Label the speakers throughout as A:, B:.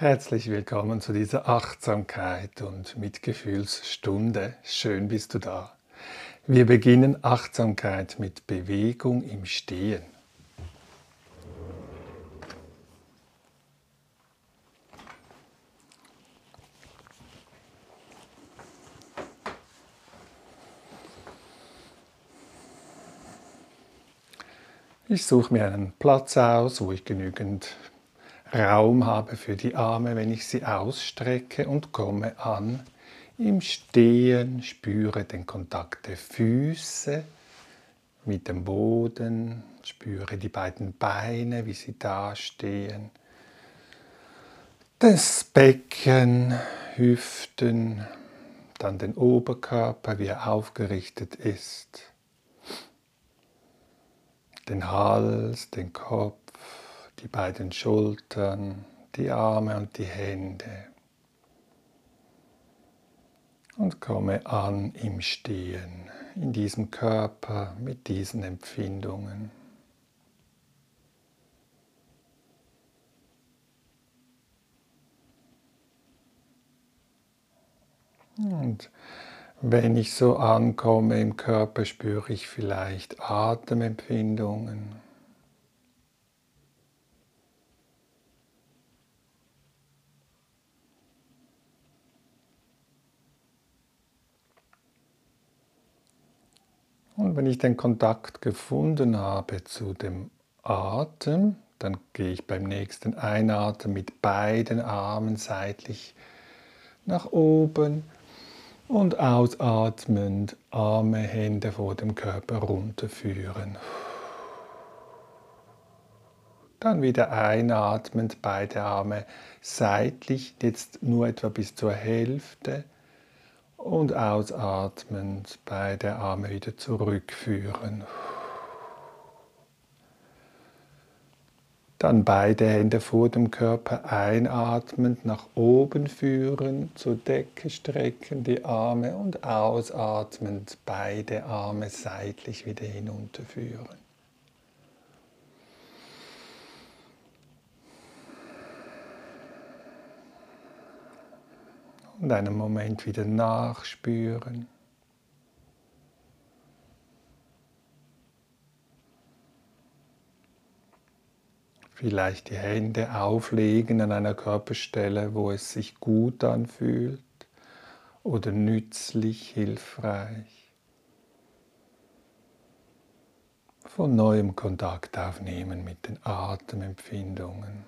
A: Herzlich willkommen zu dieser Achtsamkeit und Mitgefühlsstunde. Schön bist du da. Wir beginnen Achtsamkeit mit Bewegung im Stehen. Ich suche mir einen Platz aus, wo ich genügend Raum habe für die Arme, wenn ich sie ausstrecke und komme an. Im Stehen, spüre den Kontakt der Füße mit dem Boden, spüre die beiden Beine, wie sie dastehen, das Becken, Hüften, dann den Oberkörper, wie er aufgerichtet ist, den Hals, den Kopf, die beiden Schultern, die Arme und die Hände. Und komme an im Stehen, in diesem Körper mit diesen Empfindungen. Und wenn ich so ankomme im Körper, spüre ich vielleicht Atemempfindungen. Und wenn ich den Kontakt gefunden habe zu dem Atem, dann gehe ich beim nächsten Einatmen mit beiden Armen seitlich nach oben und ausatmend Arme, Hände vor dem Körper runterführen. Dann wieder einatmend beide Arme seitlich, jetzt nur etwa bis zur Hälfte und ausatmend beide Arme wieder zurückführen. Dann beide Hände vor dem Körper einatmend nach oben führen, zur Decke strecken die Arme und ausatmend beide Arme seitlich wieder hinunterführen. Und einen Moment wieder nachspüren. Vielleicht die Hände auflegen an einer Körperstelle, wo es sich gut anfühlt oder nützlich, hilfreich. Von neuem Kontakt aufnehmen mit den Atemempfindungen.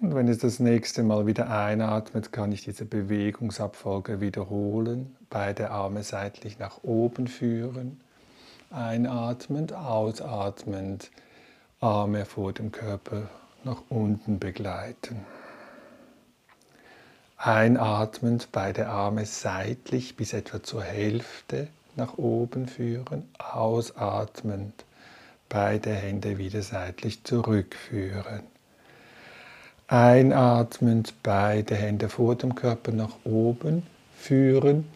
A: Und wenn es das nächste Mal wieder einatmet, kann ich diese Bewegungsabfolge wiederholen. Beide Arme seitlich nach oben führen. Einatmend, ausatmend, Arme vor dem Körper nach unten begleiten. Einatmend, beide Arme seitlich bis etwa zur Hälfte nach oben führen. Ausatmend, beide Hände wieder seitlich zurückführen. Einatmend beide Hände vor dem Körper nach oben führen.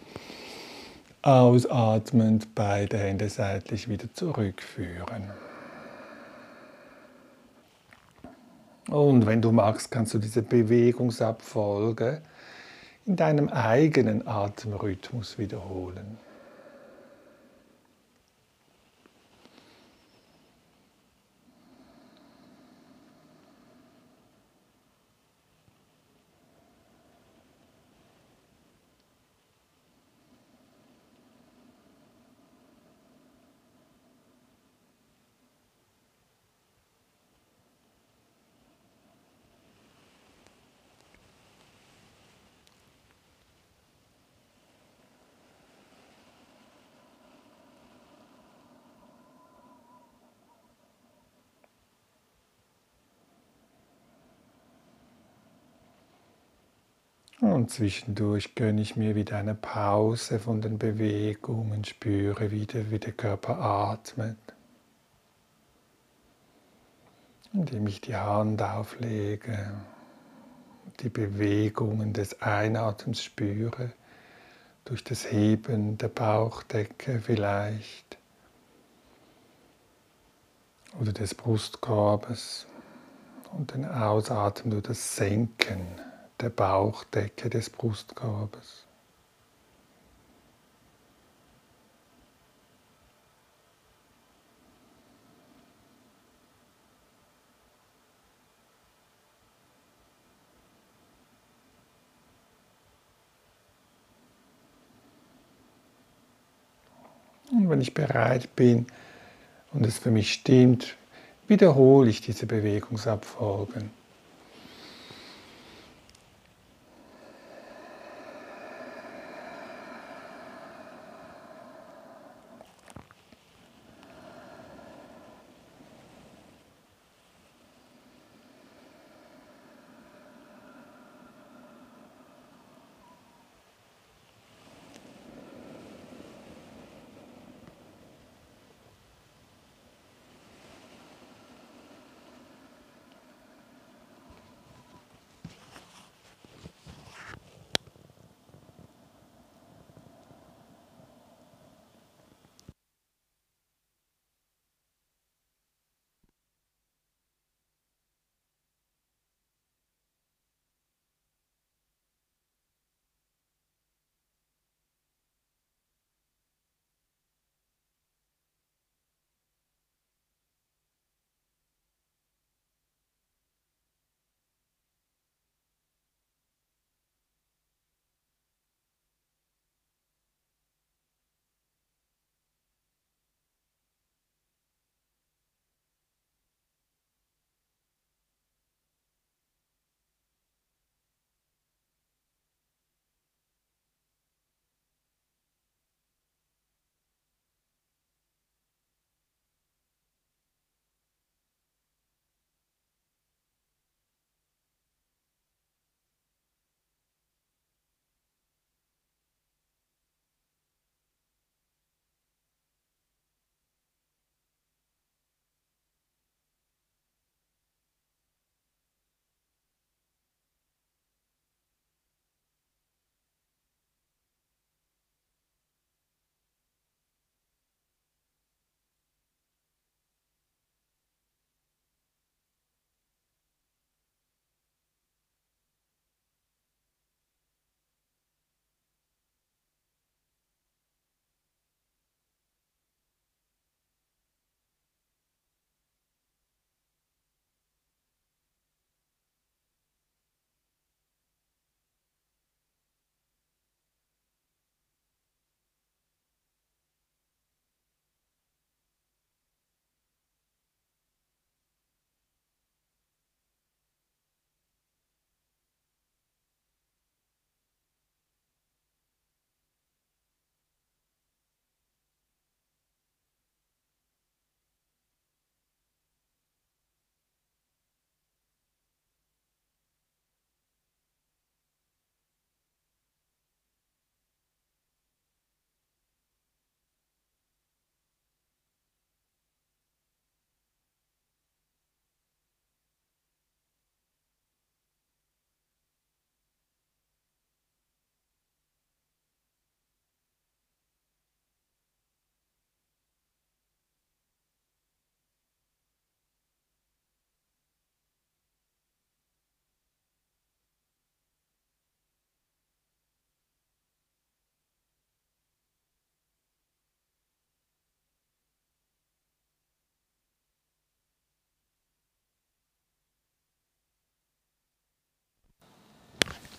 A: Ausatmend beide Hände seitlich wieder zurückführen. Und wenn du magst, kannst du diese Bewegungsabfolge in deinem eigenen Atemrhythmus wiederholen. Zwischendurch gönne ich mir wieder eine Pause von den Bewegungen, spüre wieder, wie der Körper atmet. Indem ich die Hand auflege, die Bewegungen des Einatems spüre, durch das Heben der Bauchdecke vielleicht, oder des Brustkorbes und den Ausatmen durch das Senken der Bauchdecke des Brustkorbes. Und wenn ich bereit bin und es für mich stimmt, wiederhole ich diese Bewegungsabfolgen.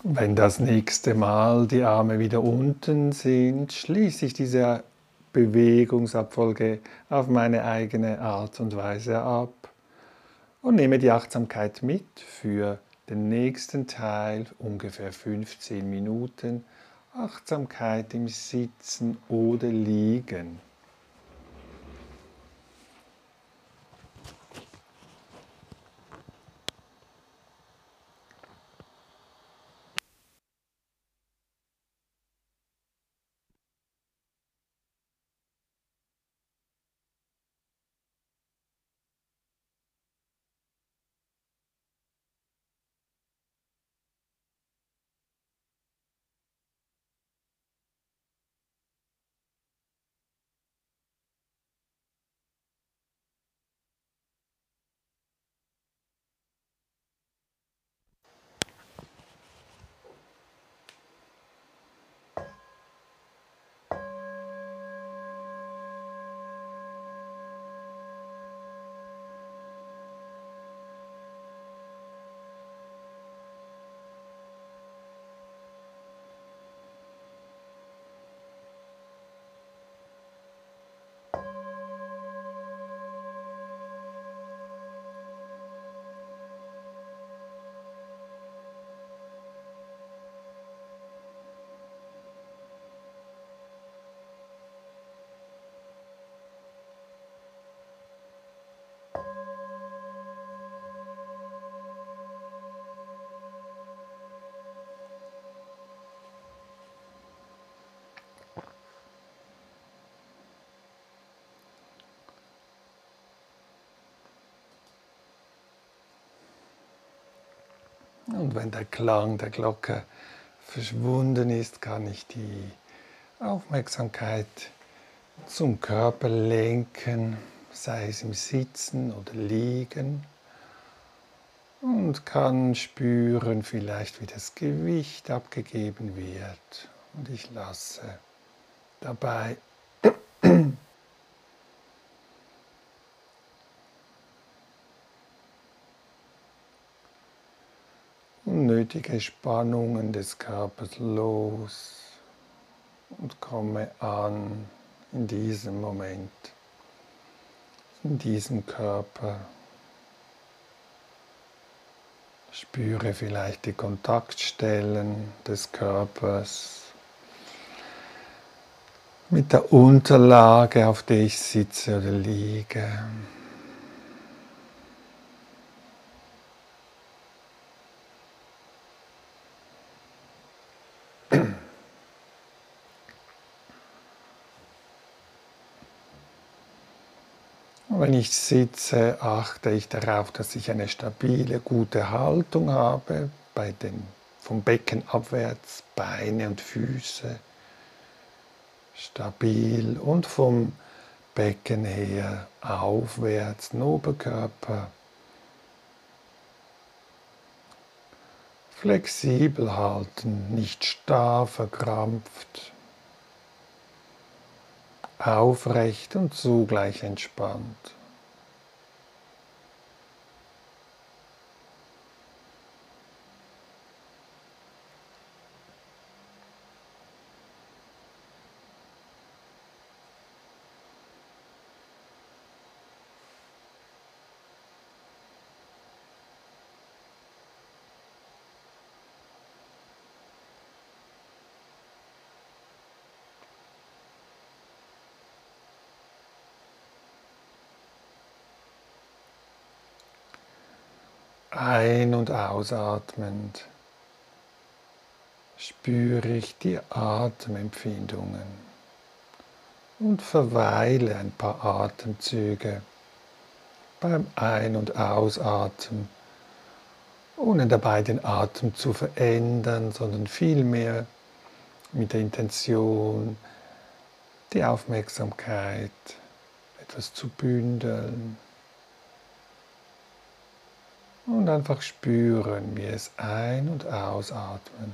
A: Wenn das nächste Mal die Arme wieder unten sind, schließe ich diese Bewegungsabfolge auf meine eigene Art und Weise ab und nehme die Achtsamkeit mit für den nächsten Teil, ungefähr 15 Minuten. Achtsamkeit im Sitzen oder Liegen. Und wenn der Klang der Glocke verschwunden ist, kann ich die Aufmerksamkeit zum Körper lenken, sei es im Sitzen oder Liegen und kann spüren vielleicht, wie das Gewicht abgegeben wird. Und ich lasse dabei unnötige Spannungen des Körpers los und komme an in diesem Moment, in diesem Körper. Spüre vielleicht die Kontaktstellen des Körpers mit der Unterlage, auf der ich sitze oder liege. Wenn ich sitze, achte ich darauf, dass ich eine stabile, gute Haltung habe, bei den, vom Becken abwärts, Beine und Füße. Stabil und vom Becken her aufwärts, Oberkörper. Flexibel halten, nicht starr verkrampft. Aufrecht und zugleich entspannt. Ein- und ausatmend spüre ich die Atemempfindungen und verweile ein paar Atemzüge beim Ein- und Ausatmen, ohne dabei den Atem zu verändern, sondern vielmehr mit der Intention, die Aufmerksamkeit etwas zu bündeln und einfach spüren, wie es ein- und ausatmet.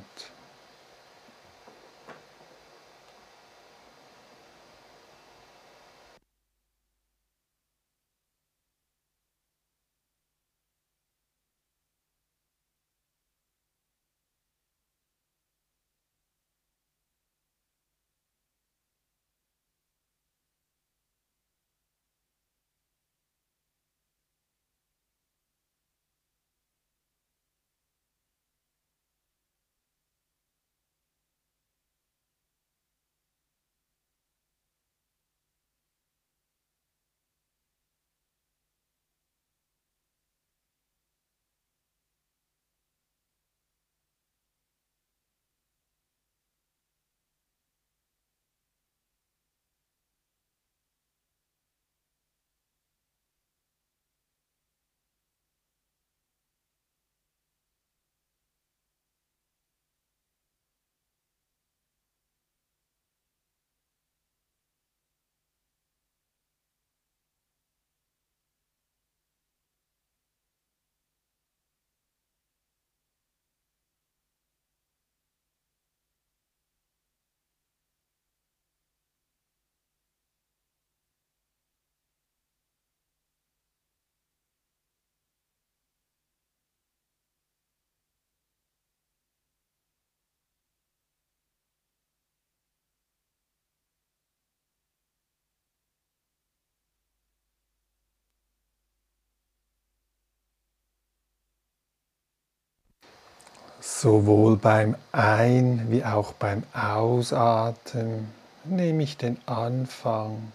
A: Sowohl beim Ein- wie auch beim Ausatmen nehme ich den Anfang,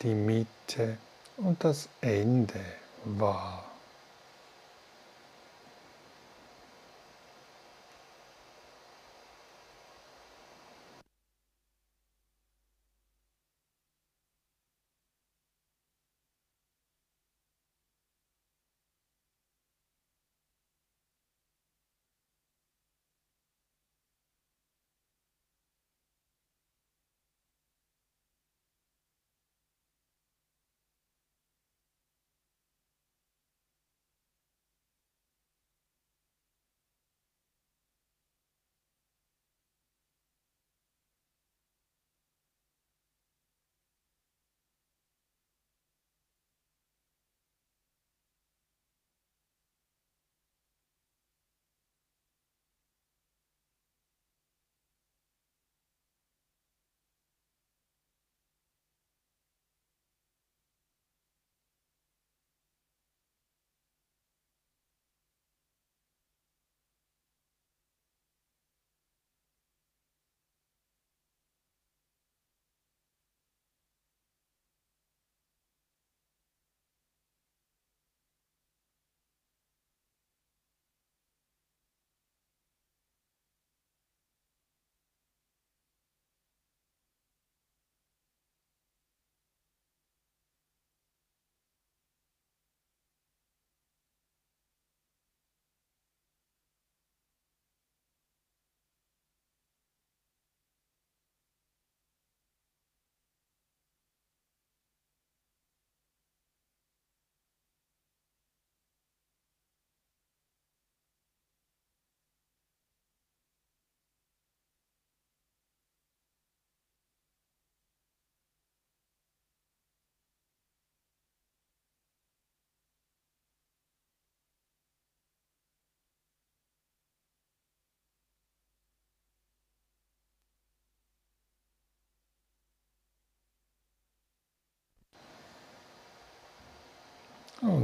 A: die Mitte und das Ende wahr.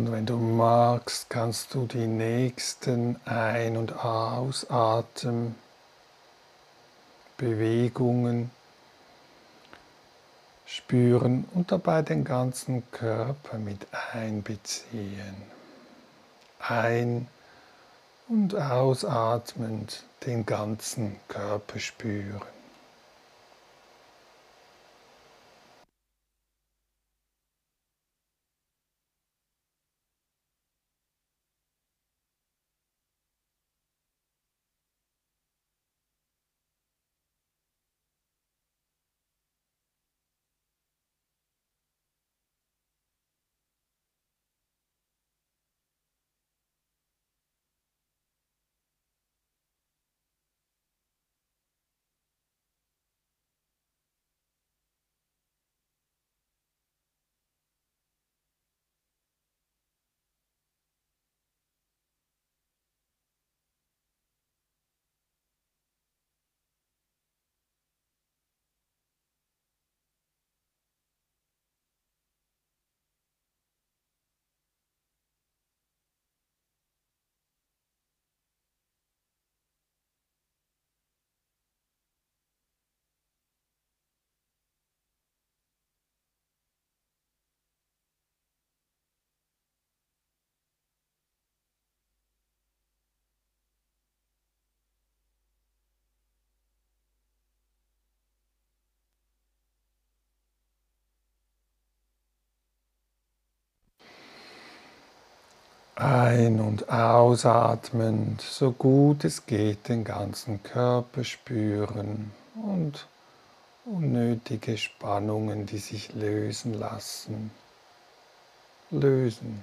A: Und wenn du magst, kannst du die nächsten Ein- und Ausatembewegungen spüren und dabei den ganzen Körper mit einbeziehen. Ein- und ausatmend den ganzen Körper spüren. Ein- und ausatmend, so gut es geht, den ganzen Körper spüren und unnötige Spannungen, die sich lösen lassen, lösen.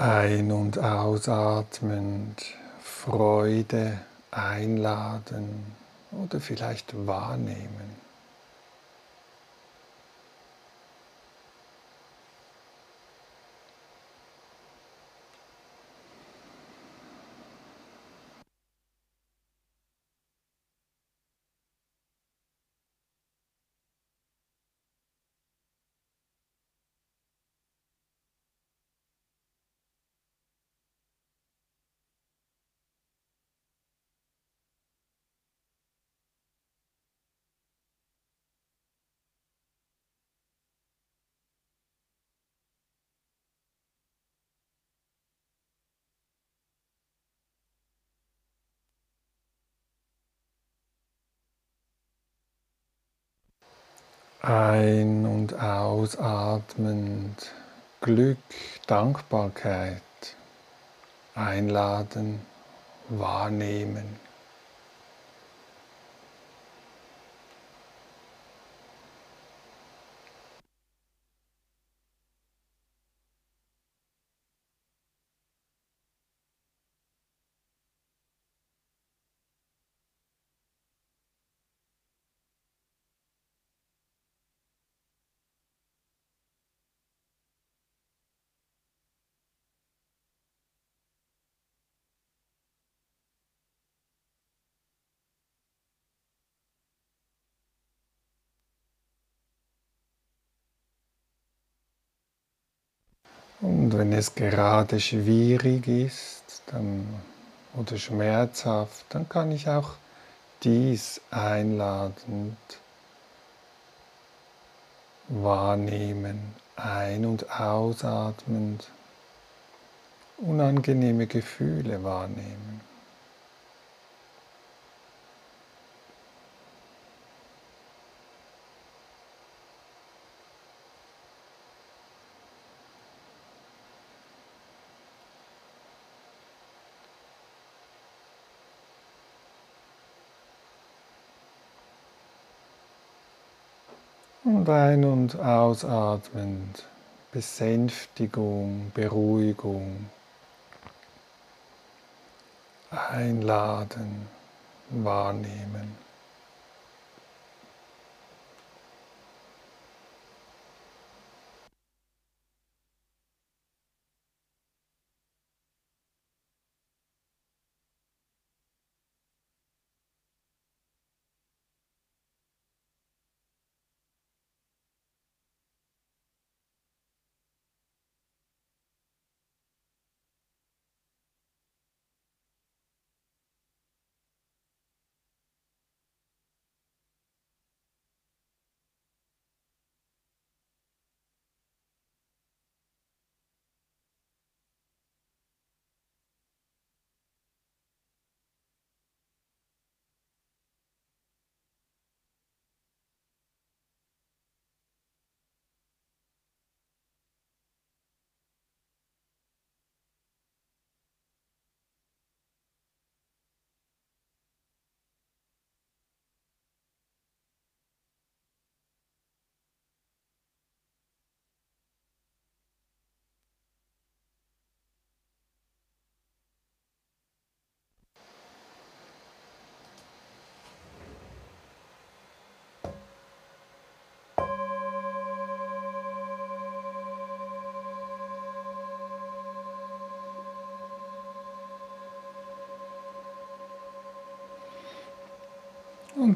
A: Ein- und ausatmend Freude einladen oder vielleicht wahrnehmen. Ein- und ausatmend Glück, Dankbarkeit einladen, wahrnehmen. Und wenn es gerade schwierig ist dann, oder schmerzhaft, dann kann ich auch dies einladend wahrnehmen, ein- und ausatmend unangenehme Gefühle wahrnehmen. Ein- und ausatmend Besänftigung, Beruhigung einladen, wahrnehmen.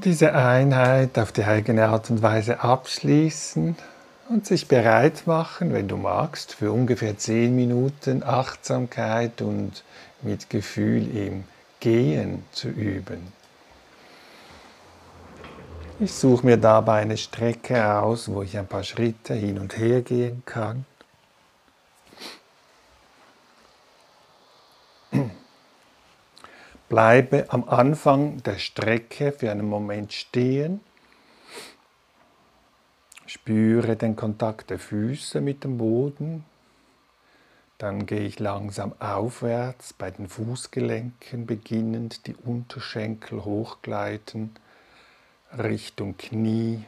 A: Diese Einheit auf die eigene Art und Weise abschließen und sich bereit machen, wenn du magst, für ungefähr zehn Minuten Achtsamkeit und mit Gefühl im Gehen zu üben. Ich suche mir dabei eine Strecke aus, wo ich ein paar Schritte hin und her gehen kann. Bleibe am Anfang der Strecke für einen Moment stehen. Spüre den Kontakt der Füße mit dem Boden. Dann gehe ich langsam aufwärts bei den Fußgelenken, beginnend die Unterschenkel hochgleiten Richtung Knie.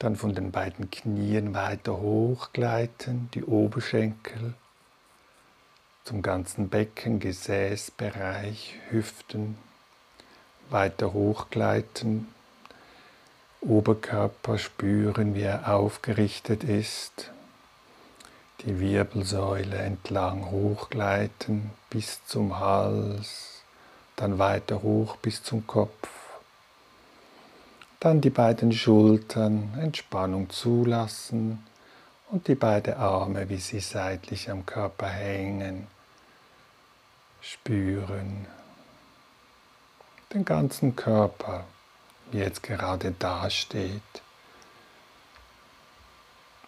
A: Dann von den beiden Knien weiter hochgleiten, die Oberschenkel zum ganzen Becken, Gesäßbereich, Hüften, weiter hochgleiten, Oberkörper spüren, wie er aufgerichtet ist, die Wirbelsäule entlang hochgleiten bis zum Hals, dann weiter hoch bis zum Kopf. Dann die beiden Schultern, Entspannung zulassen und die beiden Arme, wie sie seitlich am Körper hängen, spüren. Den ganzen Körper, wie jetzt gerade dasteht.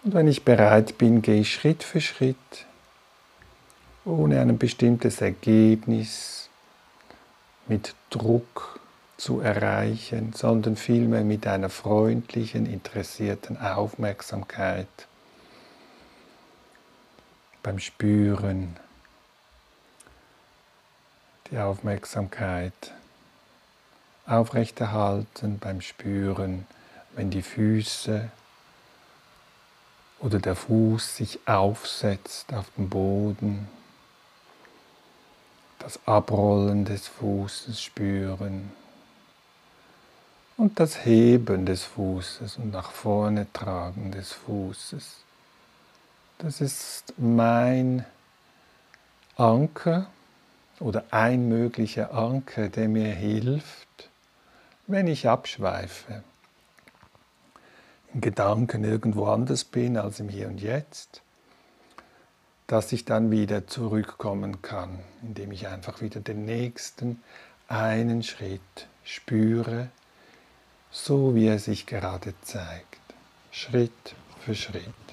A: Und wenn ich bereit bin, gehe ich Schritt für Schritt, ohne ein bestimmtes Ergebnis mit Druck zu erreichen, sondern vielmehr mit einer freundlichen, interessierten Aufmerksamkeit beim Spüren die Aufmerksamkeit aufrechterhalten beim Spüren, wenn die Füße oder der Fuß sich aufsetzt auf dem Boden, das Abrollen des Fußes spüren und das Heben des Fußes und nach vorne tragen des Fußes. Das ist mein Anker oder ein möglicher Anker, der mir hilft, wenn ich abschweife, in Gedanken irgendwo anders bin als im Hier und Jetzt, dass ich dann wieder zurückkommen kann, indem ich einfach wieder den nächsten einen Schritt spüre, so wie er sich gerade zeigt, Schritt für Schritt.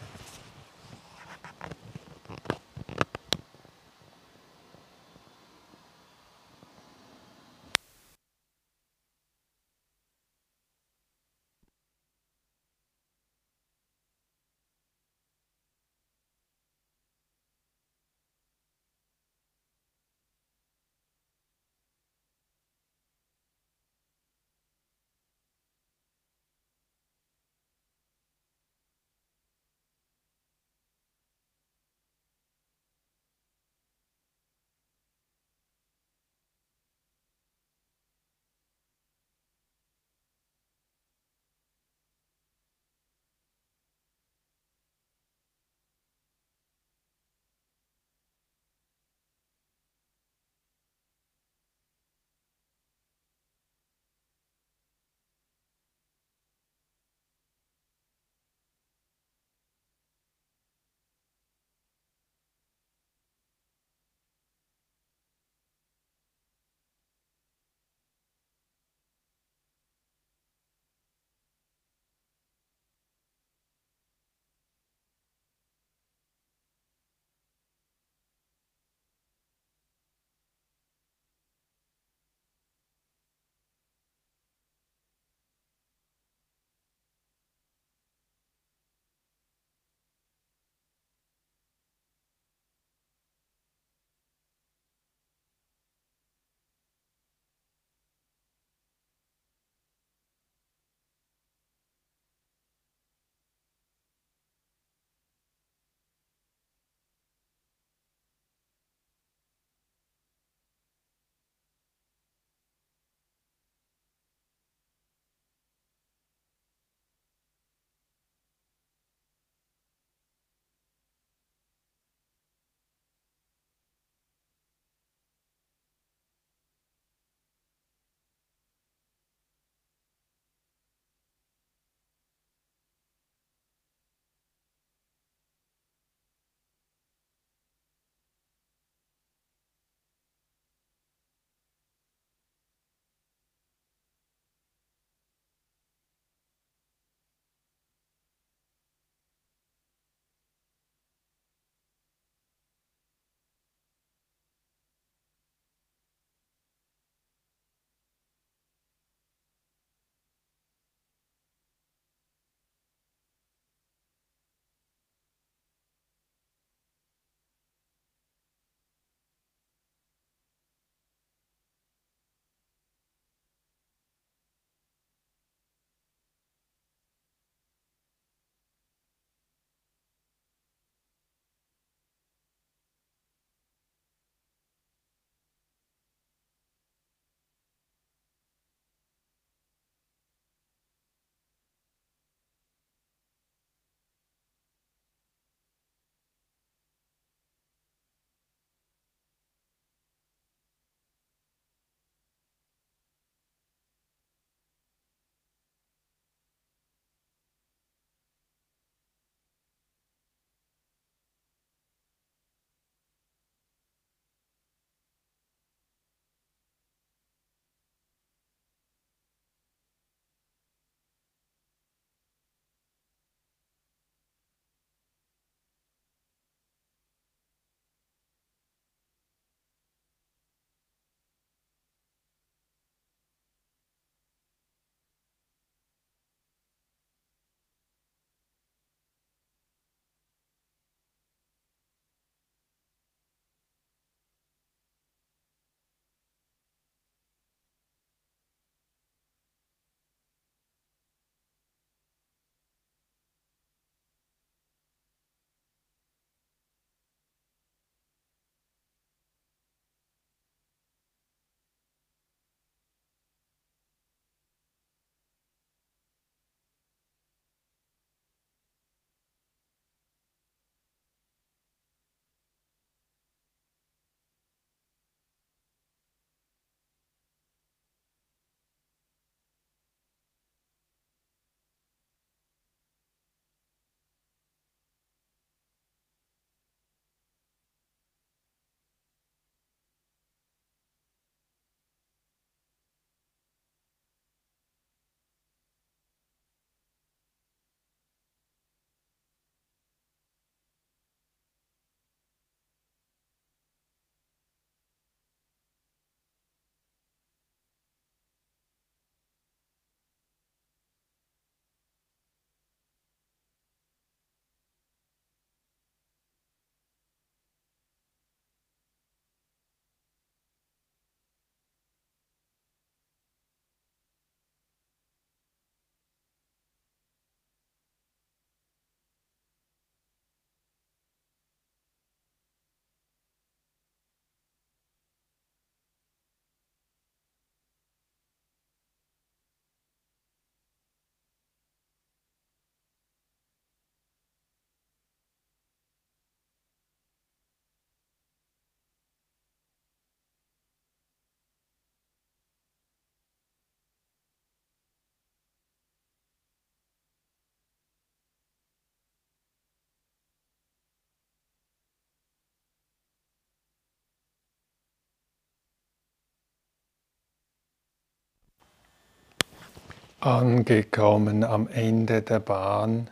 A: Angekommen am Ende der Bahn,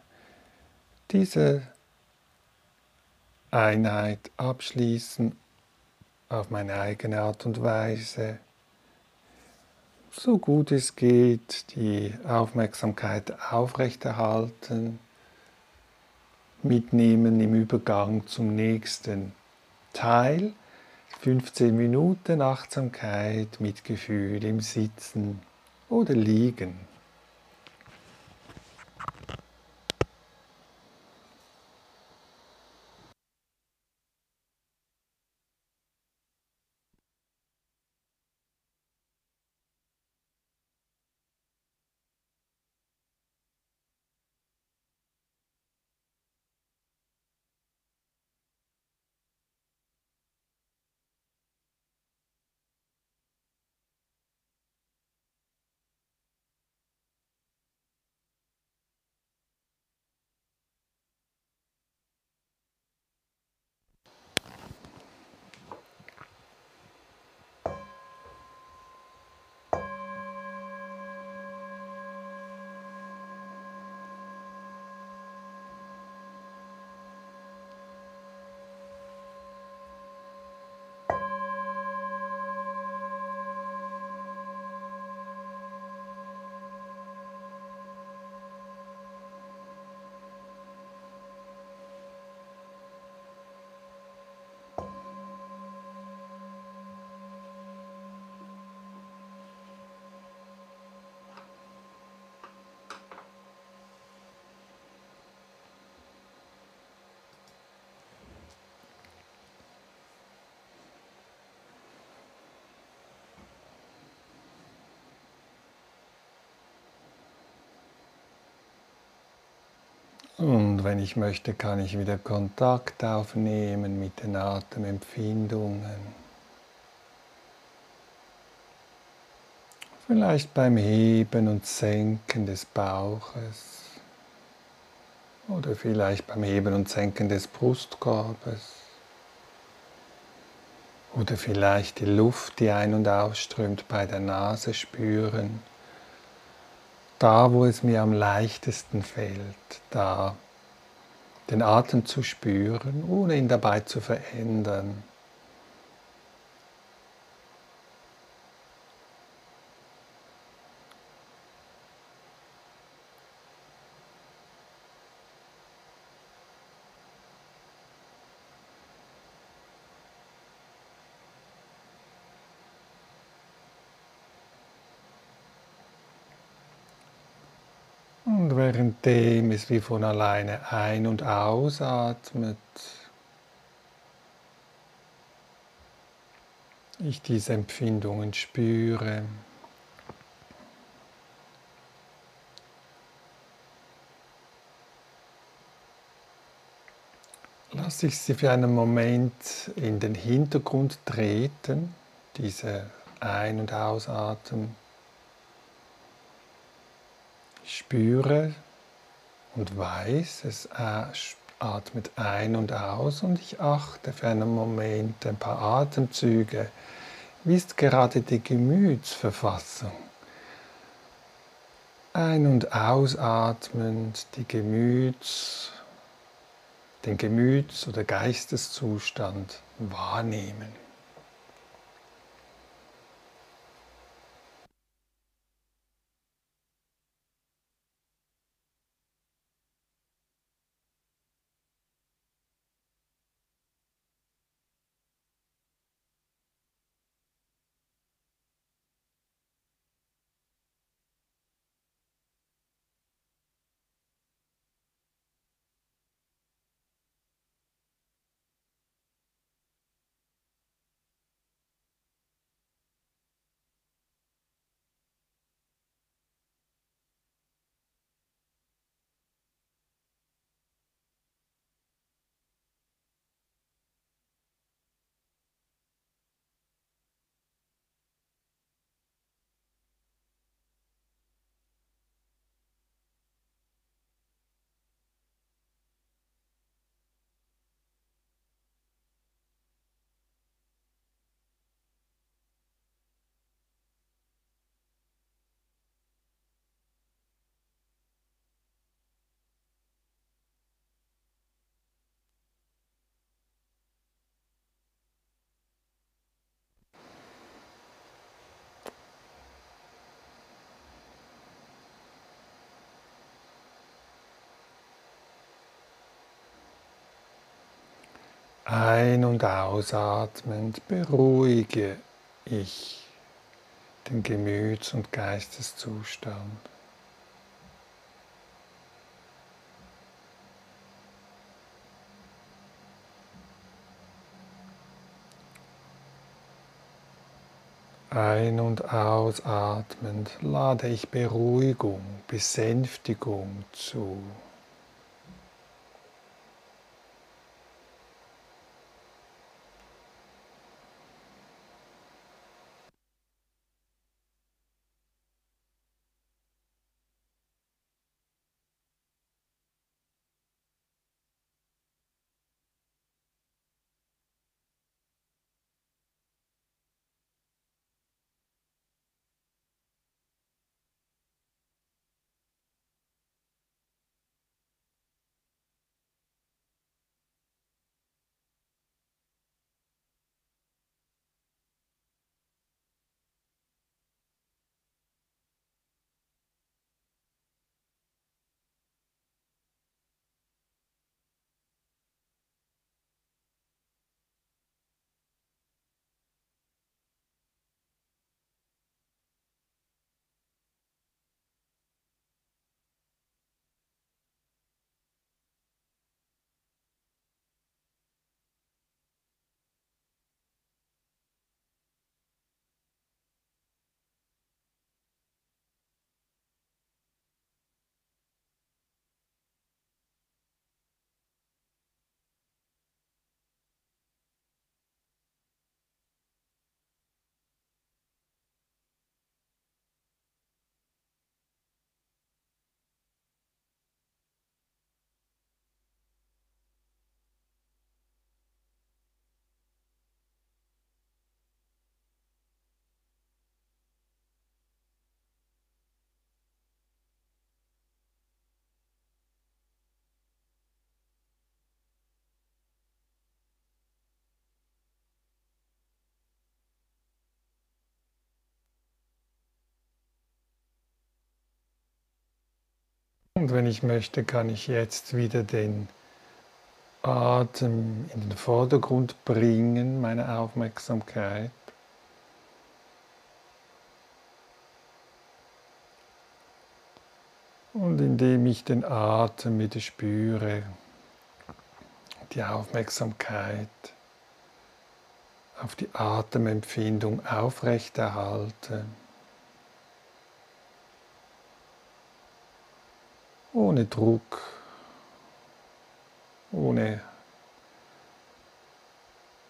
A: diese Einheit abschließen auf meine eigene Art und Weise, so gut es geht, die Aufmerksamkeit aufrechterhalten, mitnehmen im Übergang zum nächsten Teil. 15 Minuten Achtsamkeit mit Gefühl im Sitzen oder Liegen. Und wenn ich möchte, kann ich wieder Kontakt aufnehmen mit den Atemempfindungen. Vielleicht beim Heben und Senken des Bauches. Oder vielleicht beim Heben und Senken des Brustkorbes. Oder vielleicht die Luft, die ein- und ausströmt, bei der Nase spüren da, wo es mir am leichtesten fällt, da den Atem zu spüren, ohne ihn dabei zu verändern. Währenddem es wie von alleine ein- und ausatmet, ich diese Empfindungen spüre, lasse ich sie für einen Moment in den Hintergrund treten, diese Ein- und Ausatmen. Spüre und weiß, es atmet ein und aus und ich achte für einen Moment, ein paar Atemzüge, wie ist gerade die Gemütsverfassung? Ein- und ausatmend die Gemüts, den Gemüts- oder Geisteszustand wahrnehmen. Ein- und ausatmend beruhige ich den Gemüts- und Geisteszustand. Ein- und ausatmend lade ich Beruhigung, Besänftigung zu. Und wenn ich möchte, kann ich jetzt wieder den Atem in den Vordergrund bringen, meine Aufmerksamkeit. Und indem ich den Atem wieder spüre, die Aufmerksamkeit auf die Atemempfindung aufrechterhalte. Ohne Druck, ohne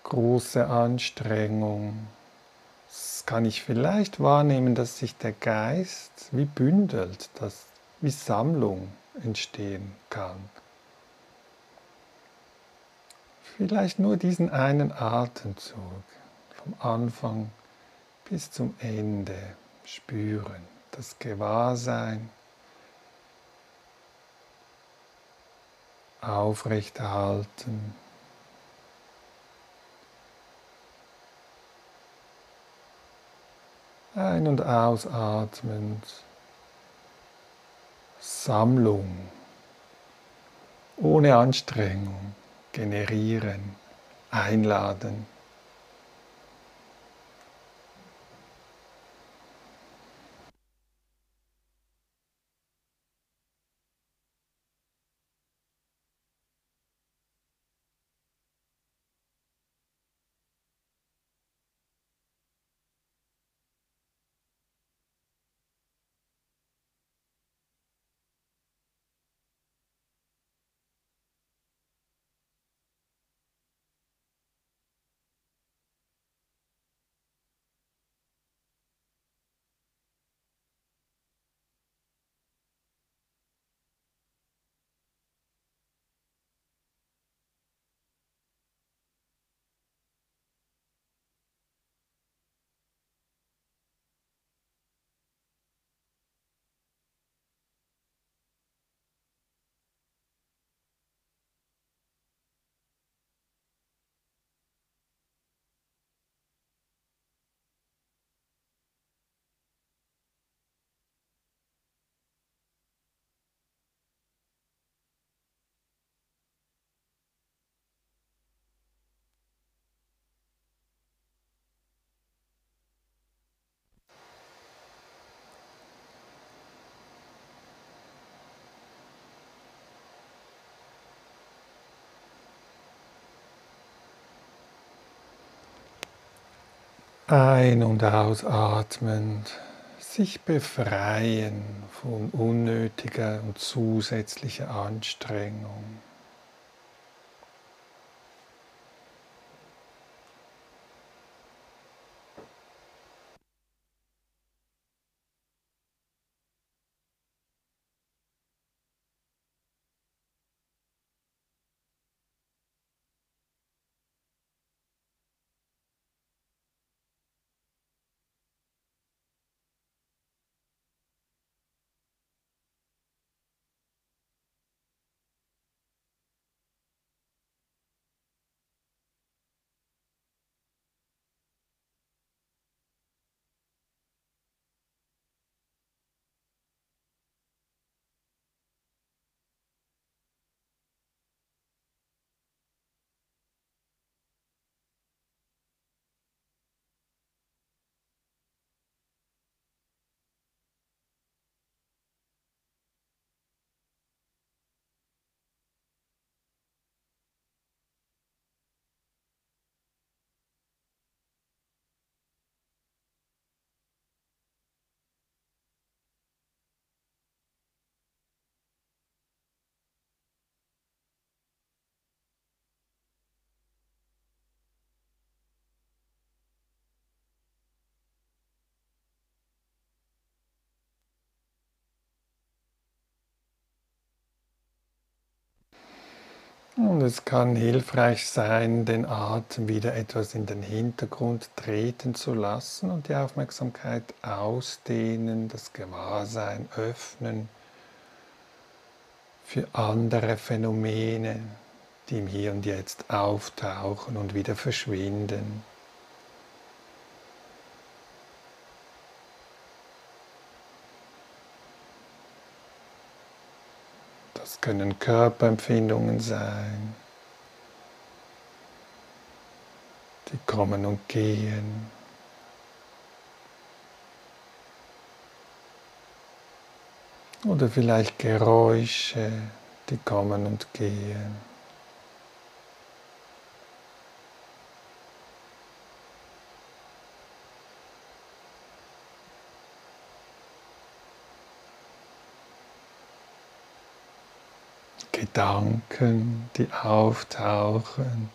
A: große Anstrengung. Das kann ich vielleicht wahrnehmen, dass sich der Geist wie bündelt, dass wie Sammlung entstehen kann. Vielleicht nur diesen einen Atemzug vom Anfang bis zum Ende spüren, das Gewahrsein aufrechterhalten. Ein- und ausatmend. Sammlung ohne Anstrengung generieren, einladen. Ein- und ausatmend sich befreien von unnötiger und zusätzlicher Anstrengung. Und es kann hilfreich sein, den Atem wieder etwas in den Hintergrund treten zu lassen und die Aufmerksamkeit ausdehnen, das Gewahrsein öffnen für andere Phänomene, die im Hier und Jetzt auftauchen und wieder verschwinden. Das können Körperempfindungen sein, die kommen und gehen. Oder vielleicht Geräusche, die kommen und gehen. Gedanken, die auftauchen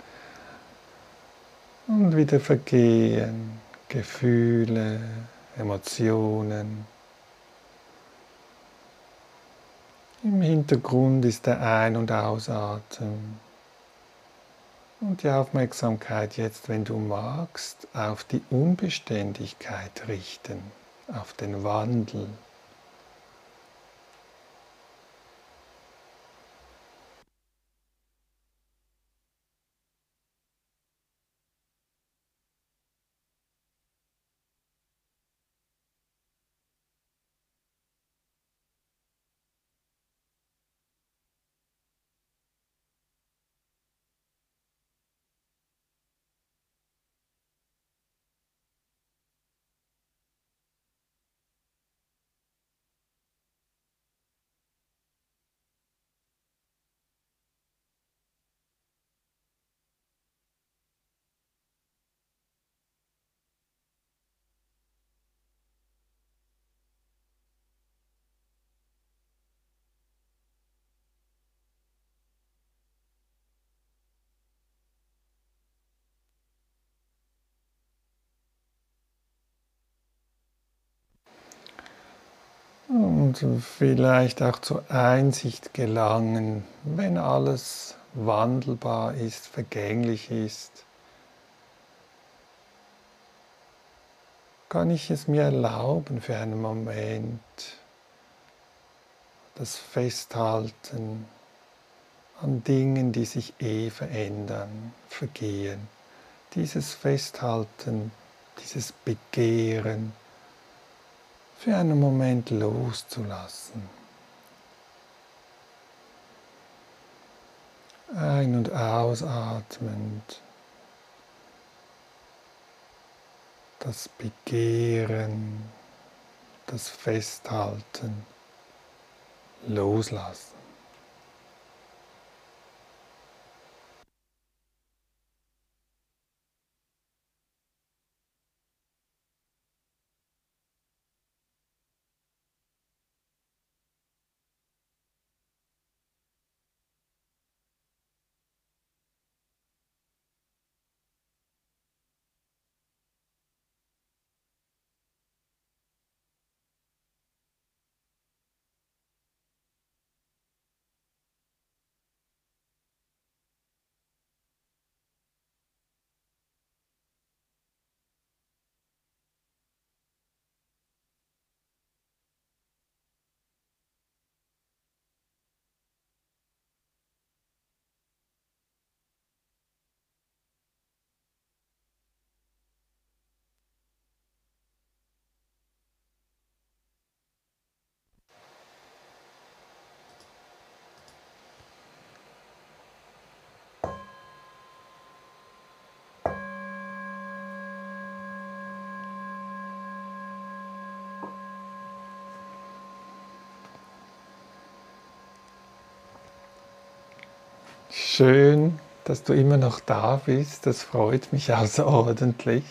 A: und wieder vergehen, Gefühle, Emotionen. Im Hintergrund ist der Ein- und Ausatmen. Und die Aufmerksamkeit jetzt, wenn du magst, auf die Unbeständigkeit richten, auf den Wandel. Und vielleicht auch zur Einsicht gelangen, wenn alles wandelbar ist, vergänglich ist, kann ich es mir erlauben für einen Moment, das Festhalten an Dingen, die sich eh verändern, vergehen. Dieses Festhalten, dieses Begehren, für einen Moment loszulassen. Ein- und ausatmend. Das Begehren, das Festhalten, loslassen. Schön, dass du immer noch da bist. Das freut mich außerordentlich.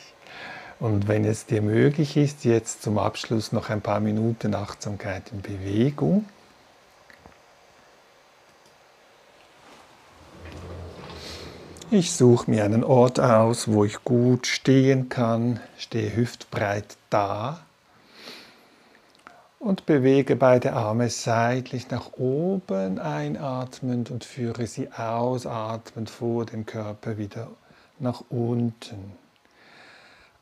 A: Und wenn es dir möglich ist, jetzt zum Abschluss noch ein paar Minuten Achtsamkeit in Bewegung. Ich suche mir einen Ort aus, wo ich gut stehen kann, stehe hüftbreit da und bewege beide Arme seitlich nach oben einatmend und führe sie ausatmend vor dem Körper wieder nach unten.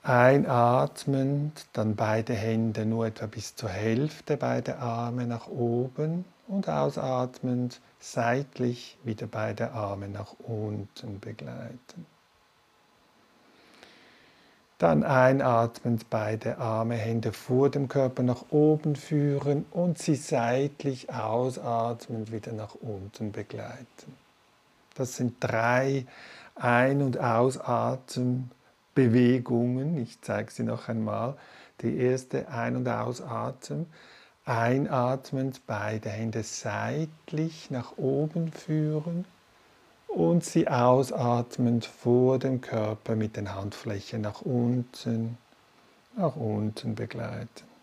A: Einatmend, dann beide Hände nur etwa bis zur Hälfte, beide Arme nach oben und ausatmend seitlich wieder beide Arme nach unten begleiten. Dann einatmend beide Arme, Hände vor dem Körper nach oben führen und sie seitlich ausatmend wieder nach unten begleiten. Das sind drei Ein- und Ausatemբewegungen. Ich zeige sie noch einmal. Die erste Ein- und Ausatmen. Einatmend beide Hände seitlich nach oben führen und sie ausatmend vor dem Körper mit den Handflächen nach unten, nach unten begleiten.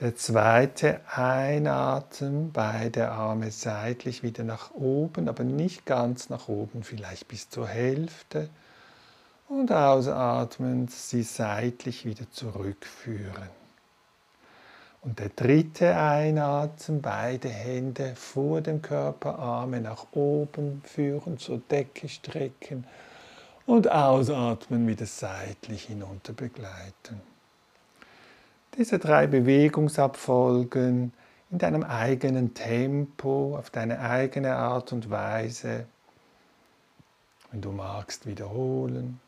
A: Der zweite Einatmen, beide Arme seitlich wieder nach oben, aber nicht ganz nach oben, vielleicht bis zur Hälfte. Und ausatmend sie seitlich wieder zurückführen. Und der dritte Einatmen, beide Hände vor dem Körper, Arme nach oben führen, zur Decke strecken und ausatmen, wieder seitlich hinunter begleiten. Diese drei Bewegungsabfolgen in deinem eigenen Tempo, auf deine eigene Art und Weise, wenn du magst, wiederholen.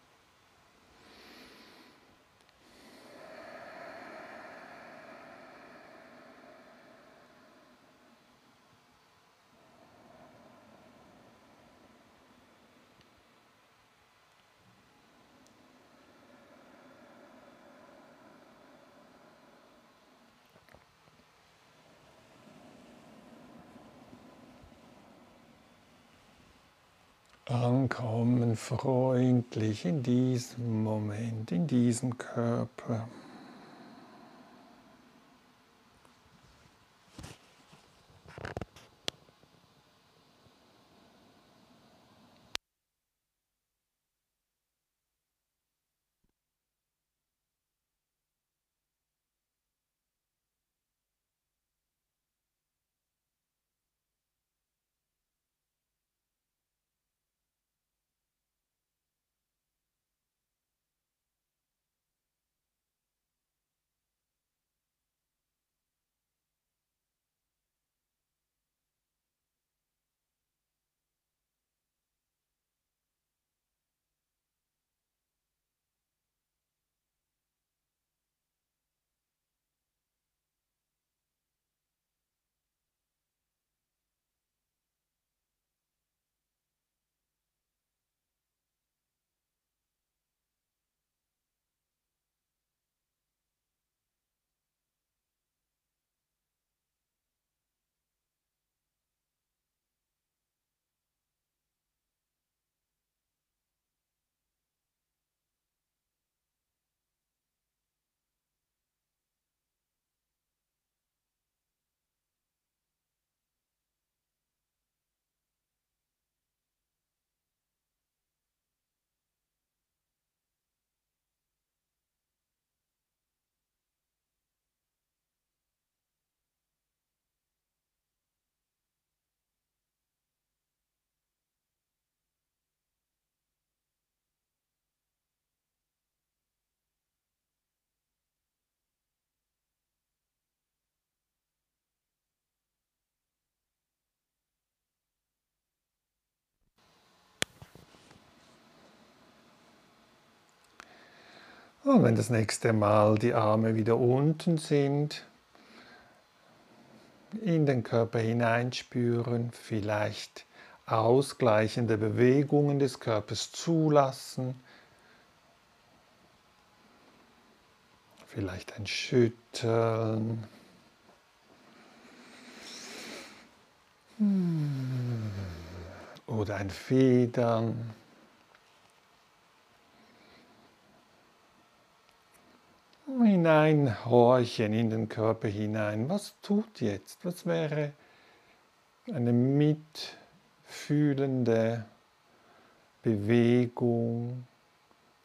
A: Ankommen freundlich in diesem Moment, in diesem Körper. Und wenn das nächste Mal die Arme wieder unten sind, in den Körper hineinspüren, vielleicht ausgleichende Bewegungen des Körpers zulassen, vielleicht ein Schütteln. oder ein Federn. Hineinhorchen in den Körper hinein. Was tut jetzt? Was wäre eine mitfühlende Bewegung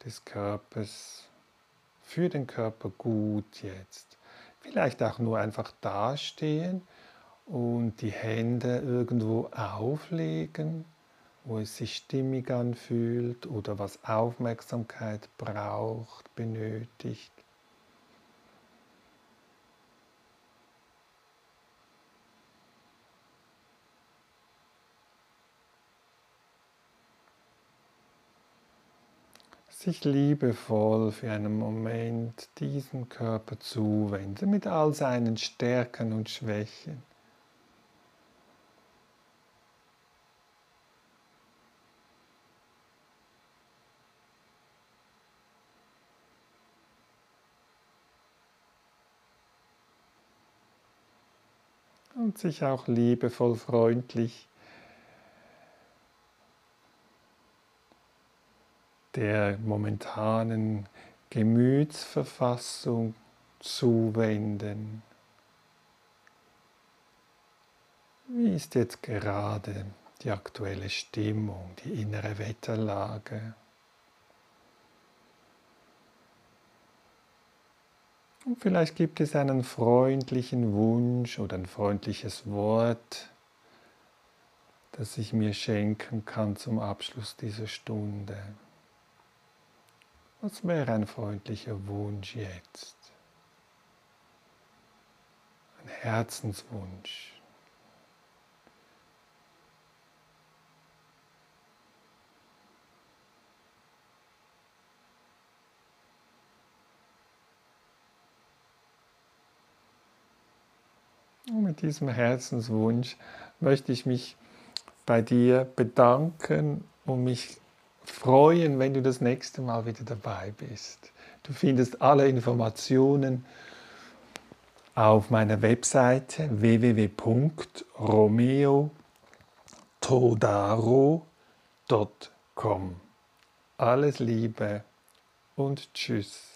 A: des Körpers für den Körper gut jetzt? Vielleicht auch nur einfach dastehen und die Hände irgendwo auflegen, wo es sich stimmig anfühlt oder was Aufmerksamkeit braucht, benötigt. Sich liebevoll für einen Moment diesem Körper zuwenden mit all seinen Stärken und Schwächen. und sich auch liebevoll freundlich der momentanen Gemütsverfassung zuwenden. Wie ist jetzt gerade die aktuelle Stimmung, die innere Wetterlage? Und vielleicht gibt es einen freundlichen Wunsch oder ein freundliches Wort, das ich mir schenken kann zum Abschluss dieser Stunde. Was wäre ein freundlicher Wunsch jetzt? Ein Herzenswunsch. Und mit diesem Herzenswunsch möchte ich mich bei dir bedanken und mich freuen, wenn du das nächste Mal wieder dabei bist. Du findest alle Informationen auf meiner Webseite www.romeotodaro.com. Alles Liebe und Tschüss.